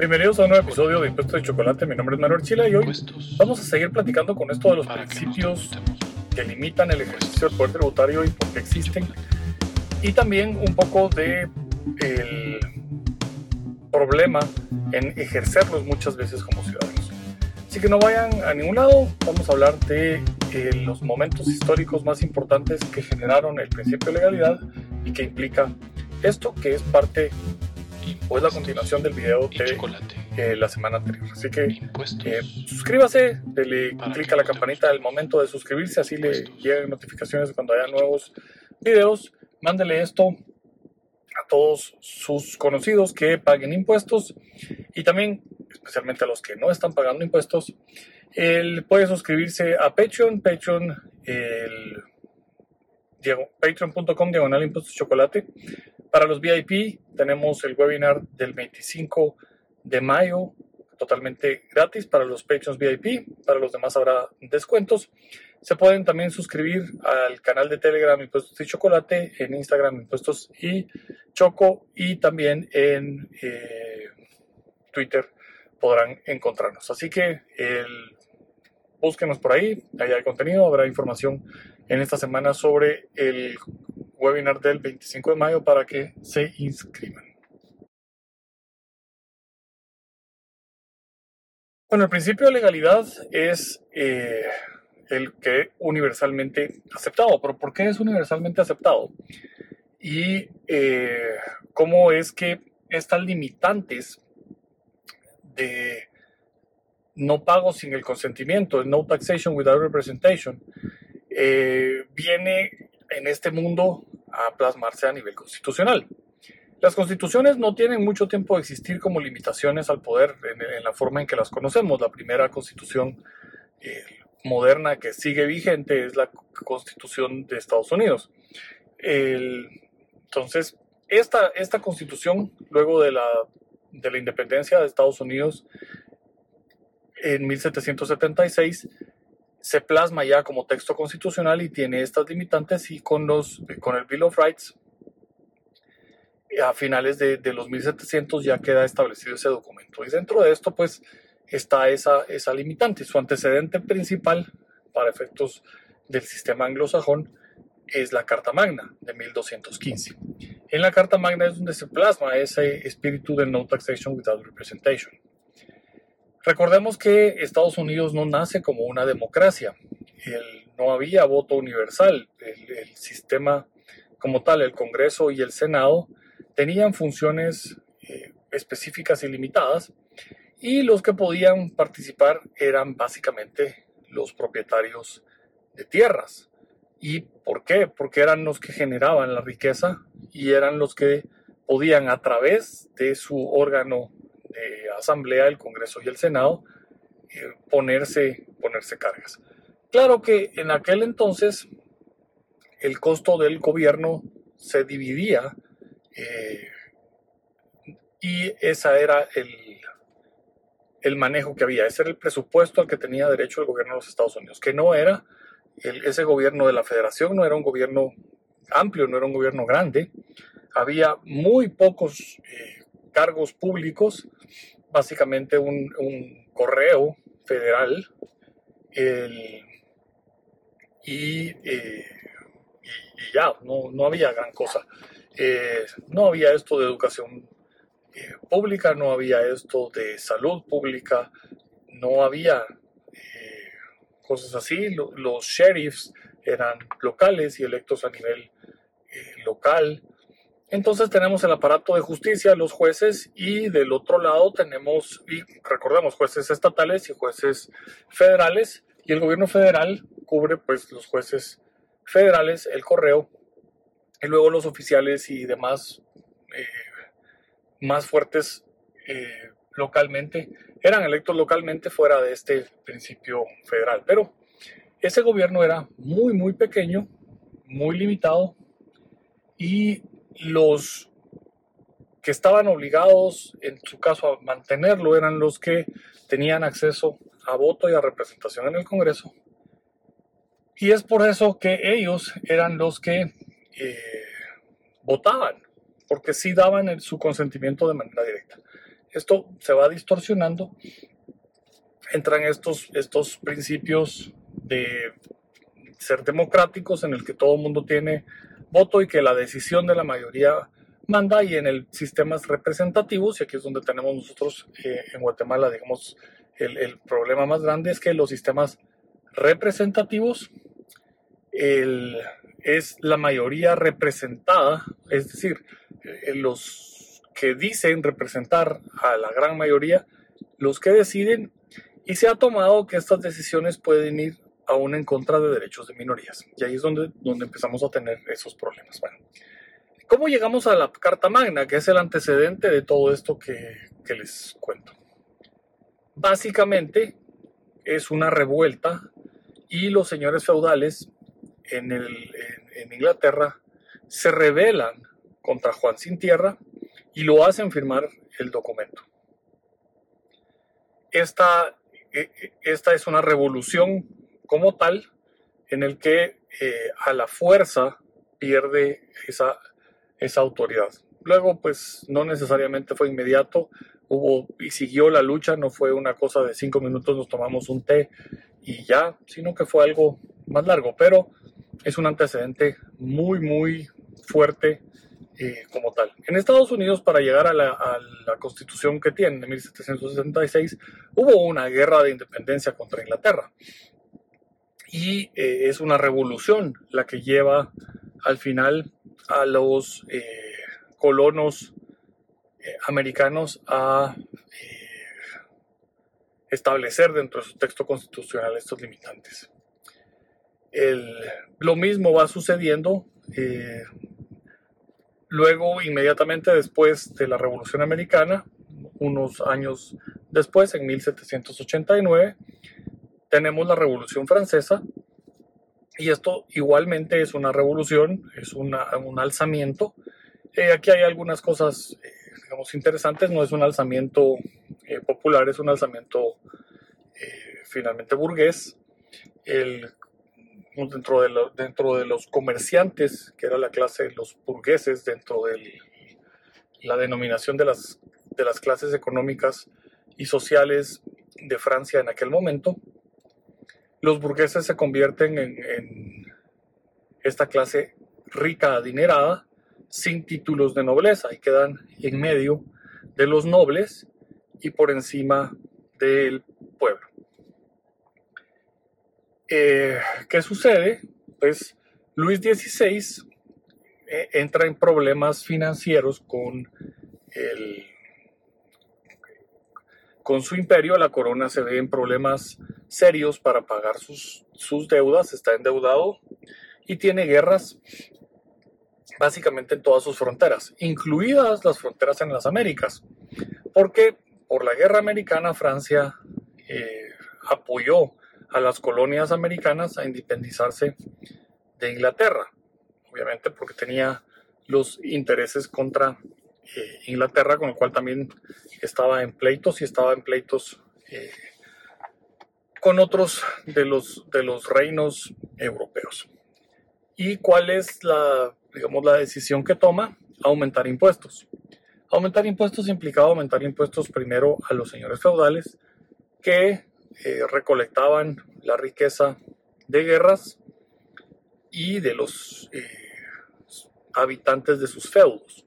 Bienvenidos a un nuevo episodio de Impuestos de Chocolate. Mi nombre es Manuel Chila y hoy vamos a seguir platicando con esto de los principios que limitan el ejercicio del poder tributario y por qué existen. Y también un poco de el problema en ejercerlos muchas veces como ciudadanos. Así que no vayan a ningún lado, vamos a hablar de eh, los momentos históricos más importantes que generaron el principio de legalidad y que implica esto, que es parte o es la continuación del video de eh, la semana anterior. Así que eh, suscríbase, dele clic a la campanita del momento de suscribirse, así le llegan notificaciones cuando haya nuevos videos. Mándele esto a todos sus conocidos que paguen impuestos y también, especialmente a los que no están pagando impuestos, él puede suscribirse a Patreon, Patreon, el patreon.com diagonal impuestos chocolate. Para los VIP tenemos el webinar del 25 de mayo totalmente gratis para los Patreons VIP. Para los demás habrá descuentos. Se pueden también suscribir al canal de Telegram Impuestos y Chocolate, en Instagram Impuestos y Choco y también en eh, Twitter podrán encontrarnos. Así que el, búsquenos por ahí, ahí hay contenido, habrá información en esta semana sobre el webinar del 25 de mayo para que se inscriban. Bueno, el principio de legalidad es eh, el que universalmente aceptado, pero ¿por qué es universalmente aceptado? Y eh, cómo es que estas limitantes de no pago sin el consentimiento, no taxation without representation, eh, viene en este mundo a plasmarse a nivel constitucional. Las constituciones no tienen mucho tiempo de existir como limitaciones al poder en, la forma en que las conocemos. La primera constitución eh, moderna que sigue vigente es la constitución de Estados Unidos. entonces, esta, esta constitución, luego de la, de la independencia de Estados Unidos en 1776, se plasma ya como texto constitucional y tiene estas limitantes y con, los, con el Bill of Rights a finales de, de, los 1700 ya queda establecido ese documento. Y dentro de esto, pues, está esa, esa limitante. Su antecedente principal, para efectos del sistema anglosajón, es la Carta Magna de 1215. En la Carta Magna es donde se plasma ese espíritu del No Taxation Without Representation. Recordemos que Estados Unidos no nace como una democracia. no había voto universal. El, sistema como tal, el Congreso y el Senado, tenían funciones eh, específicas y limitadas y los que podían participar eran básicamente los propietarios de tierras. ¿Y por qué? Porque eran los que generaban la riqueza y eran los que podían a través de su órgano asamblea, el Congreso y el Senado, eh, ponerse, ponerse cargas. Claro que en aquel entonces el costo del gobierno se dividía eh, y ese era el, el, manejo que había, ese era el presupuesto al que tenía derecho el gobierno de los Estados Unidos, que no era ese gobierno de la federación, no era un gobierno amplio, no era un gobierno grande, había muy pocos eh, cargos públicos, básicamente un, un correo federal, eh, y, y, ya, no, no había gran cosa. Eh, no había esto de educación eh, pública, no había esto de salud pública, no había eh, cosas así. los sheriffs eran locales y electos a nivel local. Entonces tenemos el aparato de justicia, los jueces, y del otro lado tenemos, y recordemos, jueces estatales y jueces federales, y el gobierno federal cubre pues los jueces federales, el correo y luego los oficiales y demás eh, más fuertes eh, localmente eran electos localmente fuera de este principio federal. Pero ese gobierno era muy, muy pequeño, muy limitado y los que estaban obligados, en su caso, a mantenerlo eran los que tenían acceso a voto y a representación en el Congreso. Y es por eso que ellos eran los que eh, votaban, porque sí daban su consentimiento de manera directa. esto se va distorsionando, entran estos, estos principios de ser democráticos en el que todo el mundo tiene voto y que la decisión de la mayoría manda y en el sistemas representativos, y aquí es donde tenemos nosotros eh, en Guatemala, digamos, el, problema más grande es que los sistemas representativos es la mayoría representada, es decir, eh, los que dicen representar a la gran mayoría, los que deciden, y se ha tomado que estas decisiones pueden ir aún en contra de derechos de minorías. Y ahí es donde, donde empezamos a tener esos problemas. Bueno, ¿cómo llegamos a la Carta Magna, que es el antecedente de todo esto que, que les cuento? Básicamente es una revuelta y los señores feudales en, el, en, Inglaterra se rebelan contra Juan Sin Tierra y lo hacen firmar el documento. Esta, e, e, esta es una revolución como tal en el que eh, a la fuerza pierde esa, esa autoridad. Luego, pues no necesariamente fue inmediato, hubo y siguió la lucha, no fue una cosa de cinco minutos, nos tomamos un té y ya, sino que fue algo más largo, pero es un antecedente muy, muy fuerte eh, como tal. En Estados Unidos, para llegar a la, a la constitución que tienen de 1776, hubo una guerra de independencia contra Inglaterra y eh, es una revolución la que lleva al final a los eh, colonos eh, americanos a establecer dentro de su texto constitucional estos limitantes. El, lo mismo va sucediendo luego, inmediatamente después de la Revolución Americana, unos años después, en 1789, tenemos la Revolución Francesa, y esto igualmente es una revolución, es una, un alzamiento. Eh, aquí hay algunas cosas, eh, digamos, interesantes, no es un alzamiento eh, popular, es un alzamiento finalmente burgués. El, dentro, de dentro de los comerciantes, que era la clase de los burgueses, dentro de la denominación de las, de las clases económicas y sociales de Francia en aquel momento, los burgueses se convierten en, esta clase rica, adinerada, sin títulos de nobleza y quedan en medio de los nobles y por encima del pueblo. Eh, ¿Qué sucede? Pues Luis XVI eh, entra en problemas financieros con el con su imperio, la corona se ve en problemas serios para pagar sus, sus deudas, está endeudado y tiene guerras básicamente en todas sus fronteras, incluidas las fronteras en las Américas, porque por la guerra americana Francia eh, apoyó a las colonias americanas a independizarse de Inglaterra, obviamente porque tenía los intereses contra eh, Inglaterra, con el cual también estaba en pleitos y estaba en pleitos eh, con otros de los, de los reinos europeos. ¿Y cuál es la, digamos, la decisión que toma? Aumentar impuestos. Aumentar impuestos implicaba aumentar impuestos primero a los señores feudales que eh, recolectaban la riqueza de guerras y de los eh, habitantes de sus feudos.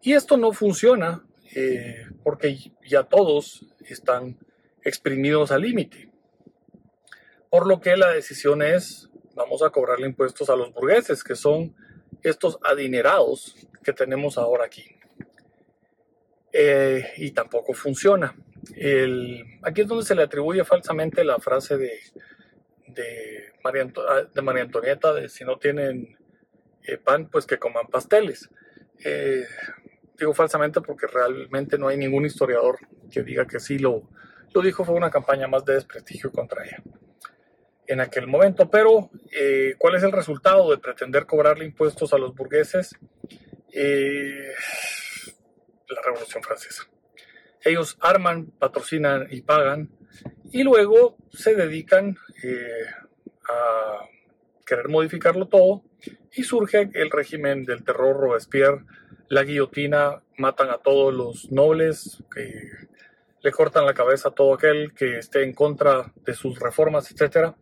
Y esto no funciona eh, porque ya todos están exprimidos al límite. Por lo que la decisión es, vamos a cobrarle impuestos a los burgueses, que son estos adinerados que tenemos ahora aquí. Eh, y tampoco funciona. Aquí es donde se le atribuye falsamente la frase de, de, María, de María Antonieta de si no tienen eh, pan, pues que coman pasteles. Eh, digo falsamente porque realmente no hay ningún historiador que diga que sí lo, lo dijo, fue una campaña más de desprestigio contra ella en aquel momento. Pero, eh, ¿cuál es el resultado de pretender cobrarle impuestos a los burgueses? Eh, la Revolución Francesa. Ellos arman, patrocinan y pagan y luego se dedican eh, a querer modificarlo todo y surge el régimen del terror Robespierre la guillotina, matan a todos los nobles, que le cortan la cabeza a todo aquel que esté en contra de sus reformas, etc.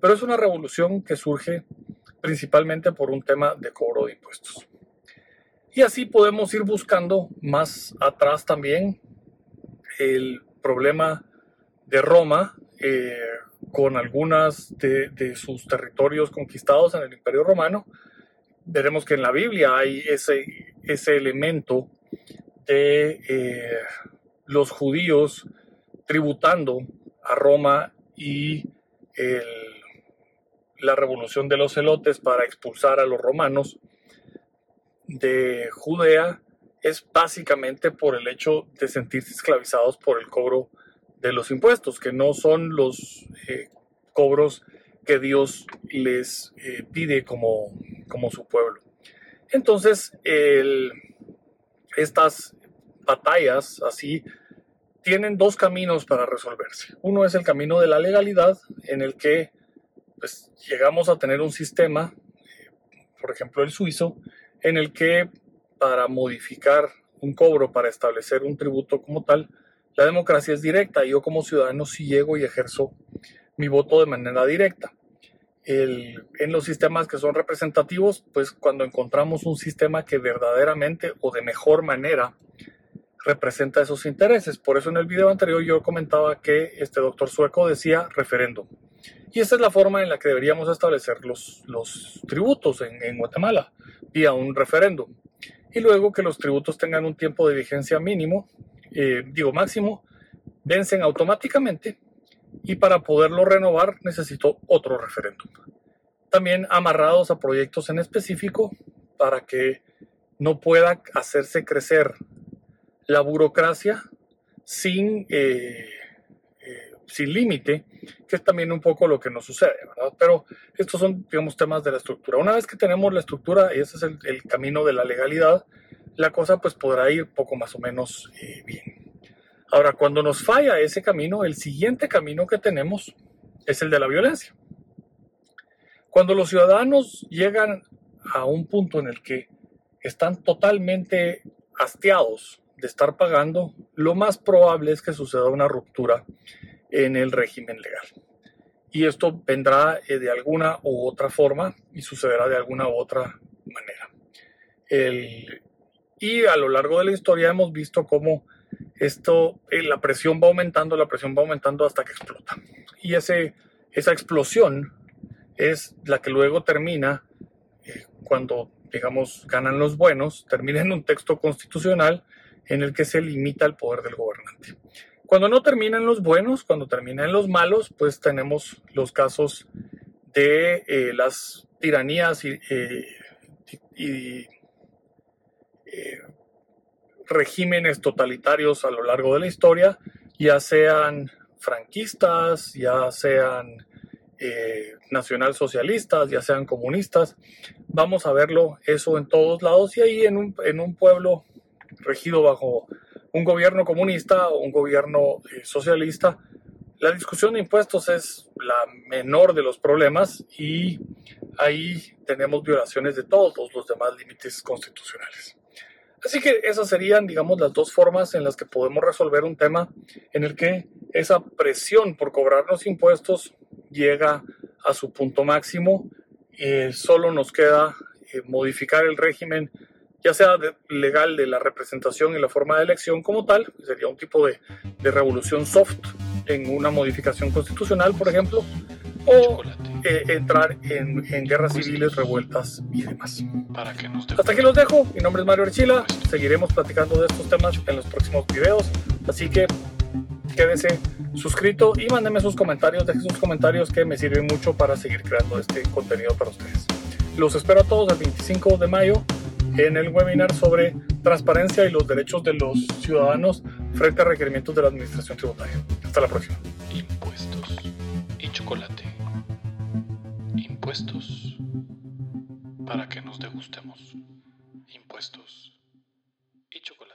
Pero es una revolución que surge principalmente por un tema de cobro de impuestos. Y así podemos ir buscando más atrás también el problema de Roma eh, con algunas de, sus territorios conquistados en el Imperio Romano. Veremos que en la Biblia hay ese, ese elemento de eh, los judíos tributando a Roma y la revolución de los celotes para expulsar a los romanos de Judea es básicamente por el hecho de sentirse esclavizados por el cobro de los impuestos, que no son los eh, cobros que Dios les eh, pide como, como su pueblo. Entonces, estas batallas así tienen dos caminos para resolverse. Uno es el camino de la legalidad, en el que pues, llegamos a tener un sistema, por ejemplo el suizo, en el que para modificar un cobro, para establecer un tributo como tal, la democracia es directa. Yo como ciudadano sí llego y ejerzo mi voto de manera directa. en los sistemas que son representativos, pues cuando encontramos un sistema que verdaderamente o de mejor manera representa esos intereses. Por eso en el video anterior yo comentaba que este doctor sueco decía referéndum. Y esta es la forma en la que deberíamos establecer los, tributos en, en Guatemala, vía un referéndum. Y luego que los tributos tengan un tiempo de vigencia mínimo, eh, digo máximo, vencen automáticamente y para poderlo renovar necesito otro referéndum. También amarrados a proyectos en específico para que no pueda hacerse crecer la burocracia sin, eh, eh, sin límite, que es también un poco lo que nos sucede. Pero estos son, digamos, temas de la estructura. Una vez que tenemos la estructura, y ese es el, camino de la legalidad, la cosa pues podrá ir poco más o menos eh, bien. Ahora, cuando nos falla ese camino, el siguiente camino que tenemos es el de la violencia. Cuando los ciudadanos llegan a un punto en el que están totalmente hastiados de estar pagando, lo más probable es que suceda una ruptura en el régimen legal. Y esto vendrá eh, de alguna u otra forma y sucederá de alguna u otra manera. y a lo largo de la historia hemos visto cómo esto, eh, la presión va aumentando, la presión va aumentando hasta que explota. Y ese, esa explosión es la que luego termina eh, cuando, digamos, ganan los buenos, termina en un texto constitucional en el que se limita el poder del gobernante. Cuando no terminan los buenos, cuando terminan los malos, pues tenemos los casos de eh, las tiranías y, eh, eh, regímenes totalitarios a lo largo de la historia, ya sean franquistas, ya sean nacionalsocialistas, ya sean comunistas. Vamos a verlo eso en todos lados y ahí en un pueblo regido bajo un gobierno comunista o un gobierno eh, socialista, la discusión de impuestos es la menor de los problemas y ahí tenemos violaciones de todos los demás límites constitucionales. Así que esas serían, digamos, las dos formas en las que podemos resolver un tema en el que esa presión por cobrarnos impuestos llega a su punto máximo. y solo nos queda eh, modificar el régimen ya sea legal de la representación y la forma de elección como tal, sería un tipo de, revolución soft en una modificación constitucional, por ejemplo, o eh, entrar en, guerras civiles, revueltas y demás. Hasta aquí los dejo, mi nombre es Mario Archila, seguiremos platicando de estos temas en los próximos videos, así que quédese suscrito y mándeme sus comentarios, deje sus comentarios que me sirven mucho para seguir creando este contenido para ustedes. Los espero a todos el 25 de mayo en el webinar sobre transparencia y los derechos de los ciudadanos frente a requerimientos de la administración tributaria. Hasta la próxima. Impuestos y chocolate. Impuestos para que nos degustemos. Impuestos y chocolate.